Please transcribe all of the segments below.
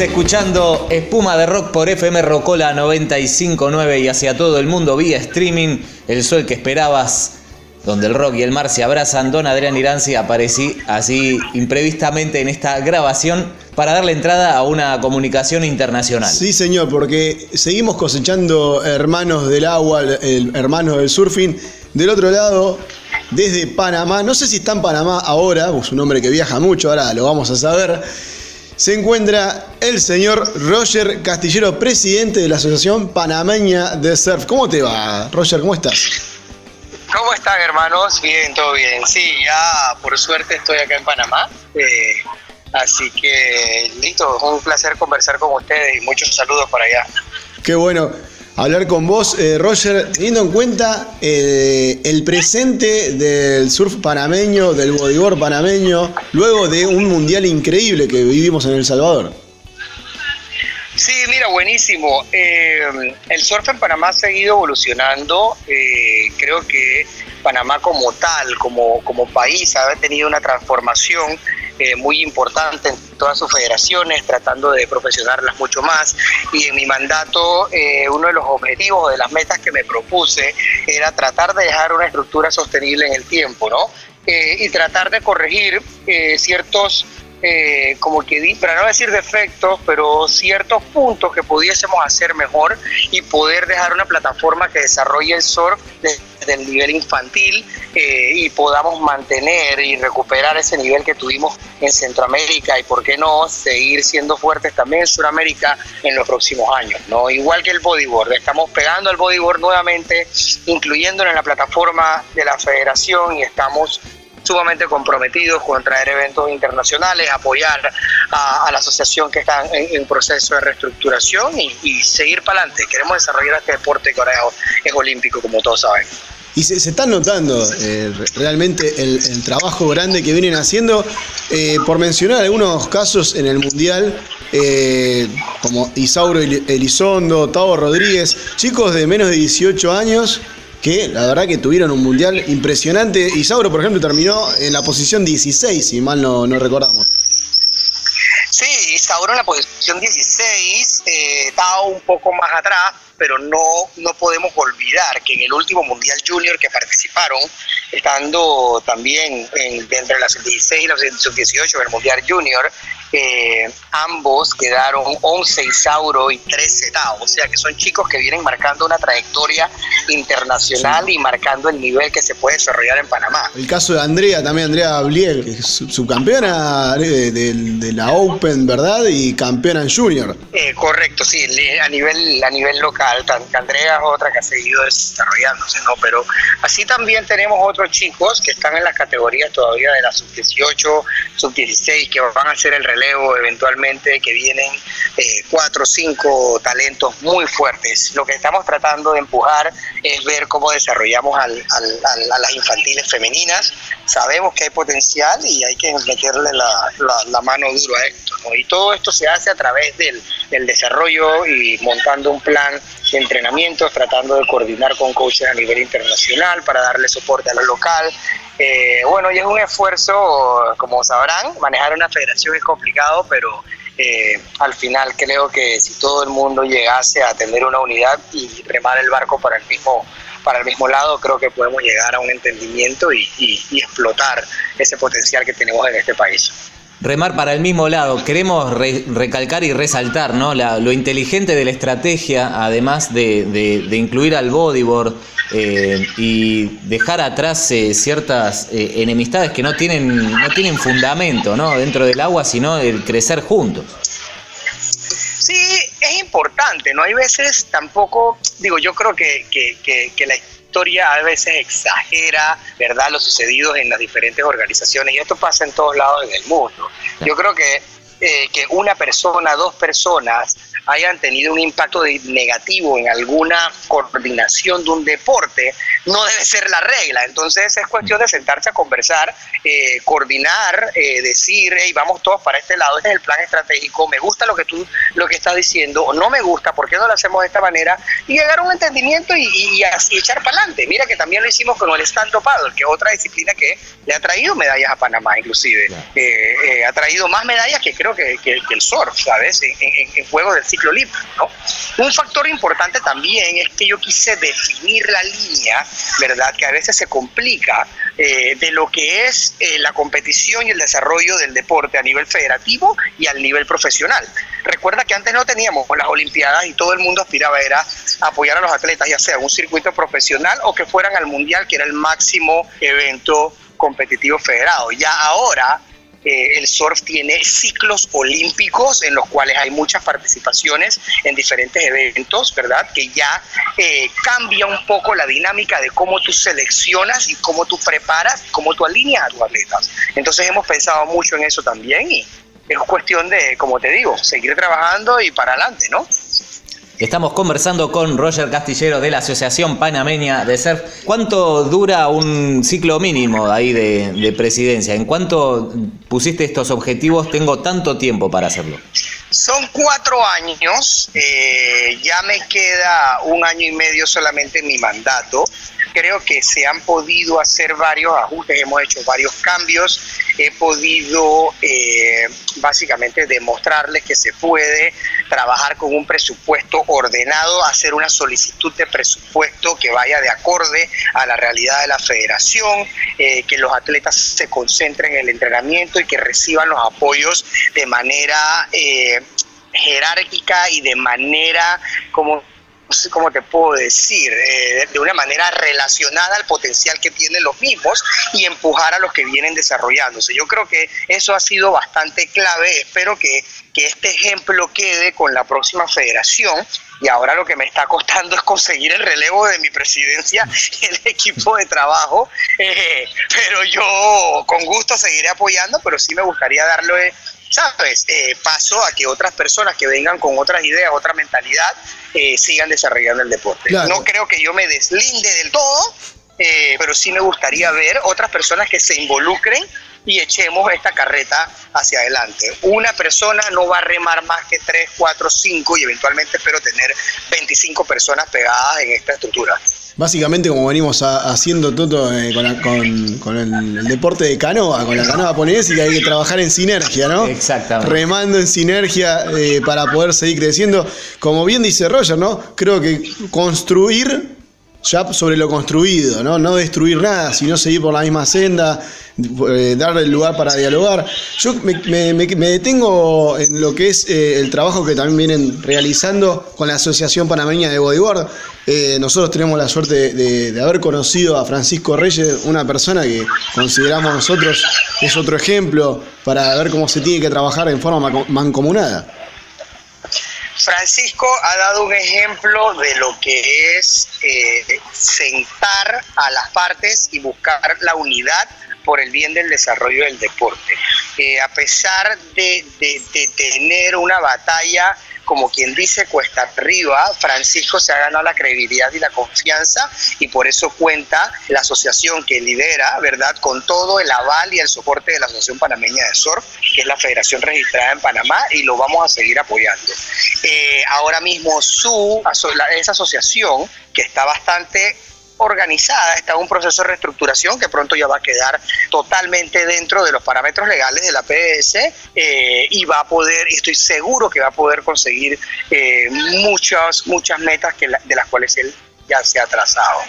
Escuchando Espuma de Rock por FM Rocola 959 y hacia todo el mundo vía streaming. El sol que esperabas, donde el rock y el mar se abrazan. Don Adrián Iranzi aparecí así imprevistamente en esta grabación para darle entrada a una comunicación internacional. Sí, señor, porque seguimos cosechando hermanos del agua, hermanos del surfing. Del otro lado, desde Panamá, no sé si está en Panamá ahora, es un hombre que viaja mucho, ahora lo vamos a saber. Se encuentra el señor Roger Castillero, presidente de la Asociación Panameña de Surf. ¿Cómo te va, Roger? ¿Cómo estás? ¿Cómo están, hermanos? Bien, todo bien. Sí, ya por suerte estoy acá en Panamá. eh, así que, listo, un placer conversar con ustedes y muchos saludos para allá. Qué bueno hablar con vos, eh, Roger, teniendo en cuenta eh, el presente del surf panameño, del bodyboard panameño, luego de un mundial increíble que vivimos en El Salvador. Sí, mira, buenísimo. Eh, el surf en Panamá ha seguido evolucionando. Eh, creo que Panamá como tal, como, como país, ha tenido una transformación eh, muy importante en todas sus federaciones, tratando de profesionarlas mucho más. Y en mi mandato, eh, uno de los objetivos o de las metas que me propuse era tratar de dejar una estructura sostenible en el tiempo, ¿no? Eh, y tratar de corregir eh, ciertos eh, como que, para no decir defectos, pero ciertos puntos que pudiésemos hacer mejor y poder dejar una plataforma que desarrolle el surf desde el nivel infantil eh, y podamos mantener y recuperar ese nivel que tuvimos en Centroamérica y, por qué no, seguir siendo fuertes también en Sudamérica en los próximos años. ¿no? Igual que el bodyboard, estamos pegando al bodyboard nuevamente, incluyéndolo en la plataforma de la federación y estamos sumamente comprometidos con traer eventos internacionales, apoyar a, la asociación que está en, proceso de reestructuración y, seguir para adelante. Queremos desarrollar este deporte que ahora es, olímpico, como todos saben. Y se, se están notando eh, re- realmente el, trabajo grande que vienen haciendo. Eh, por mencionar algunos casos en el Mundial, eh, como Isauro Eli- Elizondo, Tavo Rodríguez, chicos de menos de 18 años que la verdad que tuvieron un Mundial impresionante. Isauro, por ejemplo, terminó en la posición 16, si mal no, no recordamos. Sí, Isauro en la posición 16, eh, estaba un poco más atrás, pero no, no podemos olvidar que en el último Mundial Junior que participaron, estando también en, entre la sub-16 y la sub-18 en Mundial Junior, eh, ambos quedaron 11 Isauro y 13 Tao, o sea que son chicos que vienen marcando una trayectoria internacional y marcando el nivel que se puede desarrollar en Panamá. El caso de Andrea, también Andrea Blieg, subcampeona de, de- de la Open, ¿verdad? Y campeona en Junior. Eh, correcto, sí, a nivel a nivel local, Andrea es otra que ha seguido desarrollándose, ¿no? Pero así también tenemos otros chicos que están en las categorías todavía de la sub-18, sub-16, que van a hacer el relevo eventualmente, que vienen eh, cuatro o cinco talentos muy fuertes. Lo que estamos tratando de empujar es ver cómo desarrollamos al- al- a las infantiles femeninas. Sabemos que hay potencial y hay que meterle la, la- mano duro a esto. ¿no? Y todo esto se hace a través del, del desarrollo y montando un plan de entrenamientos, tratando de coordinar con coaches a nivel internacional para darle soporte a lo local. Eh, bueno, y es un esfuerzo, como sabrán, manejar una federación es complicado, pero eh, al final creo que si todo el mundo llegase a tener una unidad y remar el barco para el mismo para el mismo lado, creo que podemos llegar a un entendimiento y, y- y explotar ese potencial que tenemos en este país. Remar para el mismo lado. Queremos re- recalcar y resaltar ¿no? Lo inteligente de la estrategia, además de, de- de incluir al bodyboard eh, y dejar atrás eh, ciertas eh, enemistades que no tienen, no tienen fundamento ¿no? dentro del agua, sino el crecer juntos. Sí, es importante, ¿no? Hay veces tampoco, digo, yo creo que, que, que, que la a veces exagera, ¿verdad?, lo sucedido en las diferentes organizaciones y esto pasa en todos lados en el mundo. Yo creo que, eh, que una persona, dos personas hayan tenido un impacto negativo en alguna coordinación de un deporte, no debe ser la regla. Entonces es cuestión de sentarse a conversar, eh, coordinar, eh, decir, hey, vamos todos para este lado, este es el plan estratégico, me gusta lo que tú lo que estás diciendo, o no me gusta, ¿por qué no lo hacemos de esta manera? Y llegar a un entendimiento y, así echar para adelante. Mira que también lo hicimos con el stand-up paddle, que es otra disciplina que le ha traído medallas a Panamá, inclusive. Eh, ha traído más medallas que creo que, el surf, ¿sabes? En, en, juegos del Un factor importante también es que yo quise definir la línea, ¿verdad? Que a veces se complica eh, de lo que es eh, la competición y el desarrollo del deporte a nivel federativo y al nivel profesional. Recuerda que antes no teníamos las Olimpiadas y todo el mundo aspiraba era apoyar a los atletas, ya sea un circuito profesional o que fueran al Mundial, que era el máximo evento competitivo federado. Ya ahora el surf tiene ciclos olímpicos en los cuales hay muchas participaciones en diferentes eventos, ¿verdad? Que ya eh, cambia un poco la dinámica de cómo tú seleccionas y cómo tú preparas, cómo tú alineas a tus atletas. Entonces hemos pensado mucho en eso también y es cuestión de, como te digo, seguir trabajando y para adelante, ¿no? Estamos conversando con Roger Castillero de la Asociación Panameña de Surf. ¿Cuánto dura un ciclo mínimo ahí de, presidencia? ¿En cuánto pusiste estos objetivos? Tengo tanto tiempo para hacerlo. Son cuatro años, eh, ya me queda un año y medio solamente en mi mandato creo que se han podido hacer varios ajustes, hemos hecho varios cambios, he podido eh, básicamente demostrarles que se puede trabajar con un presupuesto ordenado, hacer una solicitud de presupuesto que vaya de acorde a la realidad de la federación, eh, que los atletas se concentren en el entrenamiento y que reciban los apoyos de manera eh, jerárquica y de manera como no sé cómo te puedo decir, eh, de una manera relacionada al potencial que tienen los mismos y empujar a los que vienen desarrollándose. Yo creo que eso ha sido bastante clave. Espero que, que este ejemplo quede con la próxima federación y ahora lo que me está costando es conseguir el relevo de mi presidencia y el equipo de trabajo, eh, pero yo con gusto seguiré apoyando, pero sí me gustaría darle ¿sabes? Eh, paso a que otras personas que vengan con otras ideas, otra mentalidad, eh, sigan desarrollando el deporte. No creo que yo me deslinde del todo, eh, pero sí me gustaría ver otras personas que se involucren y echemos esta carreta hacia adelante. Una persona no va a remar más que 3, 4, 5 y eventualmente espero tener 25 personas pegadas en esta estructura básicamente como venimos haciendo todo eh, con, el, deporte de canoa, con la canoa japonesa y que hay que trabajar en sinergia, ¿no? Exactamente. Remando en sinergia eh, para poder seguir creciendo. Como bien dice Roger, ¿no? Creo que construir ya sobre lo construido, ¿no? Destruir nada, sino seguir por la misma senda, eh, darle el lugar para dialogar. Yo me, detengo en lo que es eh, el trabajo que también vienen realizando con la Asociación Panameña de Bodyboard. Eh, nosotros tenemos la suerte de, haber conocido a Francisco Reyes, una persona que consideramos nosotros es otro ejemplo para ver cómo se tiene que trabajar en forma mancomunada. Francisco ha dado un ejemplo de lo que es sentar a las partes y buscar la unidad por el bien del desarrollo del deporte. Eh, a pesar de, tener una batalla, como quien dice, cuesta arriba, Francisco se ha ganado la credibilidad y la confianza y por eso cuenta la asociación que lidera, ¿verdad?, con todo el aval y el soporte de la Asociación Panameña de Surf, que es la federación registrada en Panamá y lo vamos a seguir apoyando. Eh, ahora mismo su, esa asociación, que está bastante organizada, está en un proceso de reestructuración que pronto ya va a quedar totalmente dentro de los parámetros legales de la PS eh, y va a poder, y estoy seguro que va a poder conseguir eh, muchas, muchas metas que de las cuales él ya se ha trazado.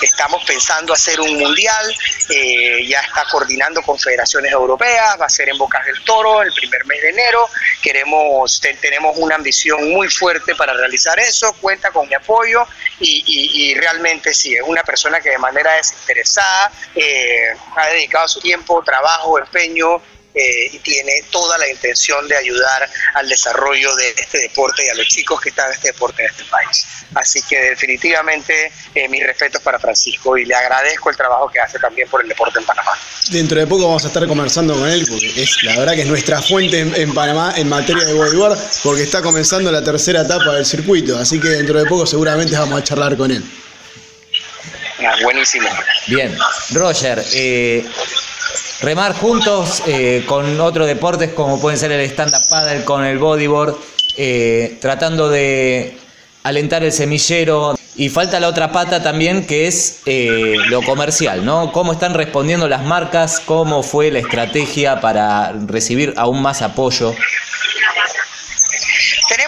Estamos pensando hacer un mundial, eh, ya está coordinando con federaciones europeas, va a ser en Bocas del Toro el primer mes de enero. Queremos, tenemos una ambición muy fuerte para realizar eso, cuenta con mi apoyo y, realmente sí, es una persona que de manera desinteresada eh, ha dedicado su tiempo, trabajo, empeño eh, y tiene toda la intención de ayudar al desarrollo de este deporte y a los chicos que están en este deporte en este país. Así que definitivamente eh, mis respetos para Francisco y le agradezco el trabajo que hace también por el deporte en Panamá. Dentro de poco vamos a estar conversando con él porque es la verdad que es nuestra fuente en, Panamá en materia de bodyboard porque está comenzando la tercera etapa del circuito, así que dentro de poco seguramente vamos a charlar con él. Ah, buenísimo. Bien, Roger, eh, remar juntos eh, con otros deportes como pueden ser el stand-up paddle, con el bodyboard, eh, tratando de alentar el semillero. Y falta la otra pata también que es lo comercial, ¿no? ¿Cómo están respondiendo las marcas? ¿Cómo fue la estrategia para recibir aún más apoyo?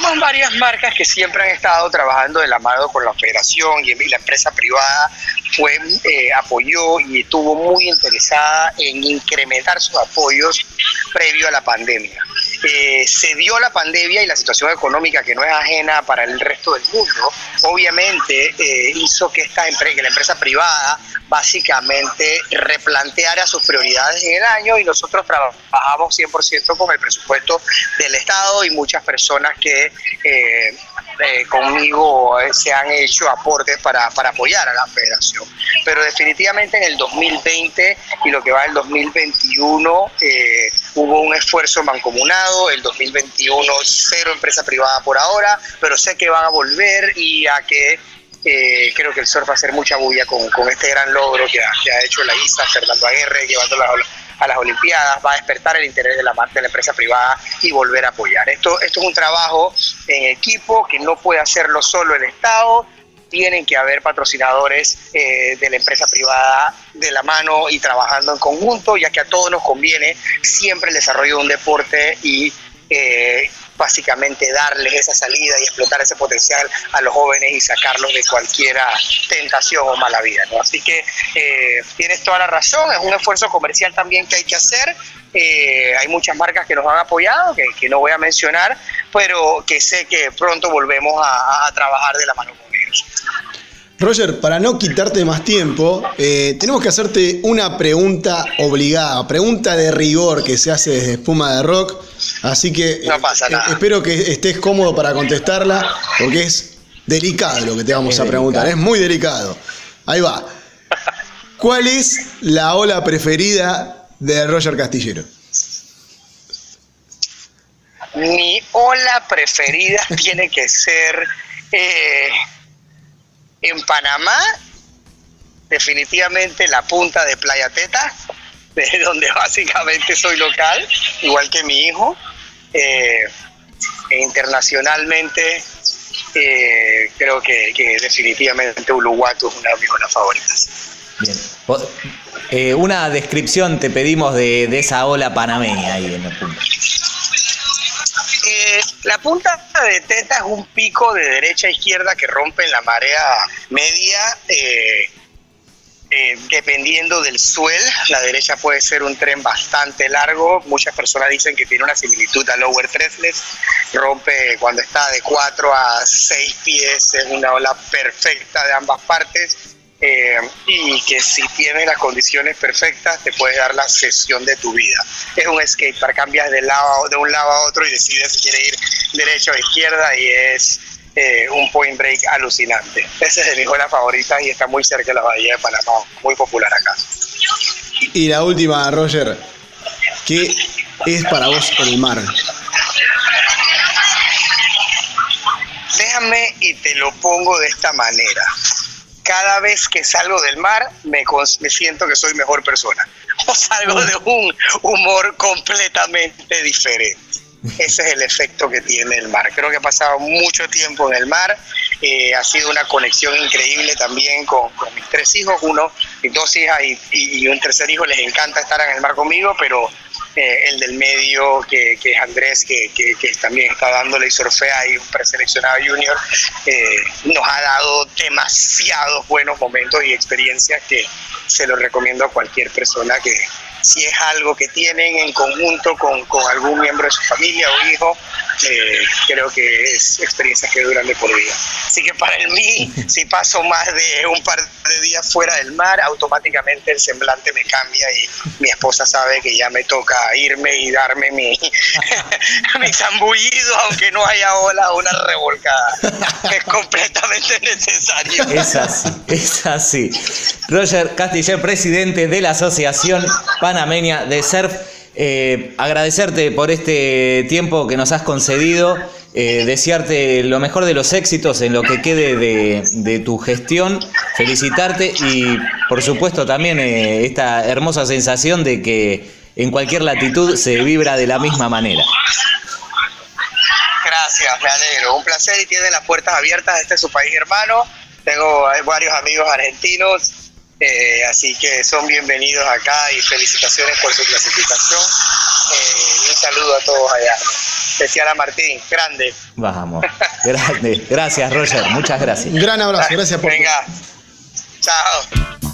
Tenemos varias marcas que siempre han estado trabajando de la mano con la federación y la empresa privada fue eh, apoyó y estuvo muy interesada en incrementar sus apoyos previo a la pandemia. Eh, se dio la pandemia y la situación económica que no es ajena para el resto del mundo, obviamente eh, hizo que, esta que la empresa privada básicamente replanteara sus prioridades en el año y nosotros trabajamos 100% con el presupuesto del Estado y muchas personas que eh, conmigo se han hecho aportes para, para apoyar a la federación. Pero definitivamente en el 2020 y lo que va el 2021 hubo un esfuerzo mancomunado, el 2021 cero empresa privada por ahora, pero sé que van a volver y a que creo que el surf va a hacer mucha bulla con, con este gran logro que ha, que ha, hecho la ISA, Fernando Aguirre, llevando a las Olimpiadas, va a despertar el interés de la, de la empresa privada y volver a apoyar. Esto, esto es un trabajo en equipo que no puede hacerlo solo el Estado, tienen que haber patrocinadores eh, de la empresa privada de la mano y trabajando en conjunto, ya que a todos nos conviene siempre el desarrollo de un deporte y eh, básicamente darles esa salida y explotar ese potencial a los jóvenes y sacarlos de cualquier tentación o mala vida. Así que eh, tienes toda la razón, es un esfuerzo comercial también que hay que hacer. Hay muchas marcas que nos han apoyado, que, no voy a mencionar, pero que sé que pronto volvemos a, trabajar de la mano con Roger, para no quitarte más tiempo, eh, tenemos que hacerte una pregunta obligada, pregunta de rigor que se hace desde Espuma de Rock. Así que eh, espero que estés cómodo para contestarla, porque es delicado lo que te vamos a preguntar, es muy delicado. Ahí va. ¿Cuál es la ola preferida de Roger Castillero? Mi ola preferida tiene que ser eh, en Panamá, definitivamente la punta de Playa Teta de donde básicamente soy local, igual que mi hijo. Eh, internacionalmente eh, creo que, definitivamente Uluwatu es una de mis zonas favoritas. Bien. Eh, una descripción te pedimos de, esa ola panameña ahí en la punta. La punta de Teta es un pico de derecha a izquierda que rompe en la marea media eh, dependiendo del suel, la derecha puede ser un tren bastante largo. Muchas personas dicen que tiene una similitud a Lower Tresles. Rompe cuando está de 4 a 6 pies, es una ola perfecta de ambas partes. Eh, y que si tienes las condiciones perfectas te puede dar la sesión de tu vida. Es un skatepark, cambias de, lado, de un lado a otro y decides si quieres ir derecho o izquierda y es eh, un point break alucinante. Ese es de mis buenas favoritas y está muy cerca de la bahía de Panamá, muy popular acá. Y la última, Roger, ¿qué es para vos el mar? Déjame y te lo pongo de esta manera. Cada vez que salgo del mar me, me siento que soy mejor persona. O salgo de un humor completamente diferente. Ese es el efecto que tiene el mar. Creo que he pasado mucho tiempo en el mar. Eh, ha sido una conexión increíble también con, mis tres hijos, uno, mis dos hijas y, un tercer hijo. Les encanta estar en el mar conmigo, pero eh, el del medio, que, es Andrés, que, también está dándole y surfea y un preseleccionado junior, eh, nos ha dado demasiados buenos momentos y experiencias que se los recomiendo a cualquier persona que, si es algo que tienen en conjunto con, algún miembro de su familia o hijo, eh, creo que es experiencias que duran de por vida. Así que para el mí, si paso más de un par de días fuera del mar, automáticamente el semblante me cambia y mi esposa sabe que ya me toca irme y darme mi, mi zambullido, aunque no haya ola o una revolcada. Es completamente necesario. Es así, es así. Roger Castiller, presidente de la Asociación Panameña de Surf. Eh, agradecerte por este tiempo que nos has concedido, eh, desearte lo mejor de los éxitos en lo que quede de, tu gestión, felicitarte y por supuesto también eh, esta hermosa sensación de que en cualquier latitud se vibra de la misma manera. Gracias, me. Un placer y tienen las puertas abiertas. Este es su país hermano. Tengo varios amigos argentinos eh, así que son bienvenidos acá y felicitaciones por su clasificación. Eh, un saludo a todos allá. Especial a Martín, grande. Vamos, grande. Gracias, Roger. Muchas gracias. Un gran abrazo, gracias por. Venga, chao.